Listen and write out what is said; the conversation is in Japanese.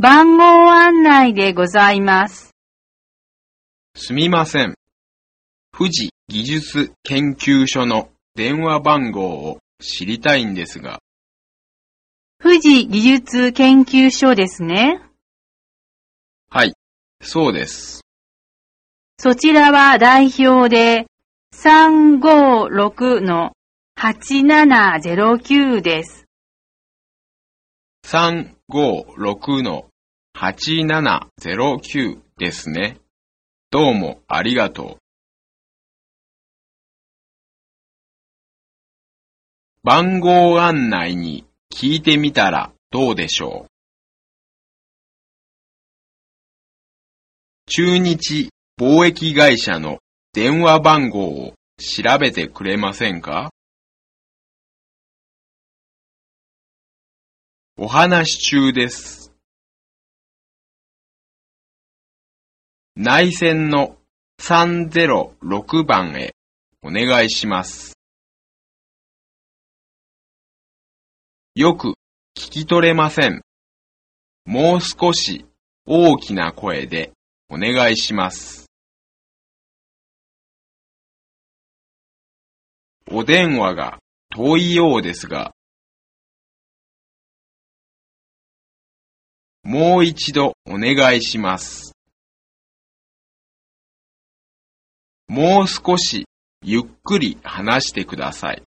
番号案内でございます。すみません。富士技術研究所の電話番号を知りたいんですが、富士技術研究所ですね。はい、そうです。そちらは代表で356-8709です。8709ですね。どうもありがとう。番号案内に聞いてみたらどうでしょう。中日貿易会社の電話番号を調べてくれませんか？お話し中です。内線の306番へお願いします。よく聞き取れません。もう少し大きな声でお願いします。お電話が遠いようですが、もう一度お願いします。もう少しゆっくり話してください。